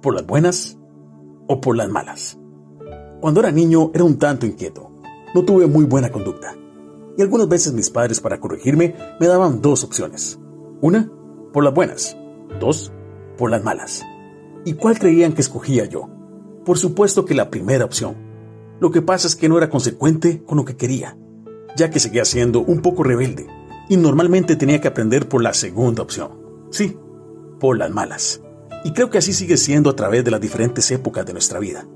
¿Por las buenas o por las malas? Cuando era niño era un tanto inquieto. No tuve muy buena conducta. Y algunas veces mis padres para corregirme me daban dos opciones. Una, por las buenas. Dos, por las malas. ¿Y cuál creían que escogía yo? Por supuesto que la primera opción. Lo que pasa es que no era consecuente con lo que quería, ya que seguía siendo un poco rebelde y normalmente tenía que aprender por la segunda opción. Sí, por las malas. Y creo que así sigue siendo a través de las diferentes épocas de nuestra vida.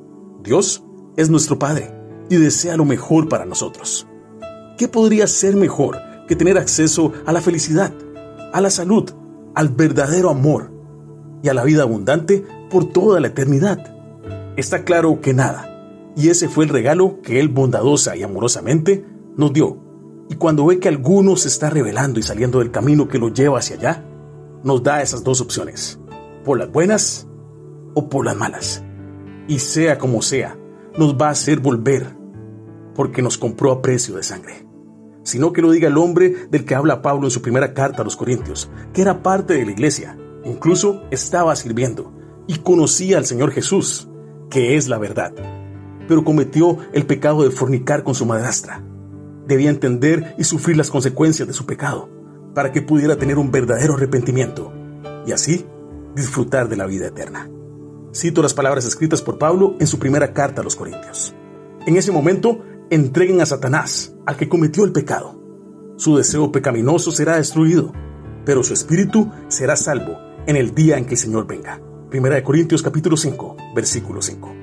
Dios es nuestro Padre y desea lo mejor para nosotros. ¿Qué podría ser mejor que tener acceso a la felicidad, a la salud, al verdadero amor y a la vida abundante por toda la eternidad? Está claro que nada. Y ese fue el regalo que Él bondadosa y amorosamente nos dio. Y cuando ve que alguno se está revelando y saliendo del camino que lo lleva hacia allá, nos da esas dos opciones, por las buenas o por las malas. Y sea como sea, nos va a hacer volver, porque nos compró a precio de sangre. Sino que lo diga el hombre del que habla Pablo en su primera carta a los Corintios, que era parte de la iglesia, incluso estaba sirviendo y conocía al Señor Jesús, que es la verdad, pero cometió el pecado de fornicar con su madrastra. Debía entender y sufrir las consecuencias de su pecado para que pudiera tener un verdadero arrepentimiento y así disfrutar de la vida eterna. Cito las palabras escritas por Pablo en su primera carta a los Corintios. En ese momento, entreguen a Satanás, al que cometió el pecado. Su deseo pecaminoso será destruido, pero su espíritu será salvo en el día en que el Señor venga. Primera de Corintios capítulo 5, versículo 5.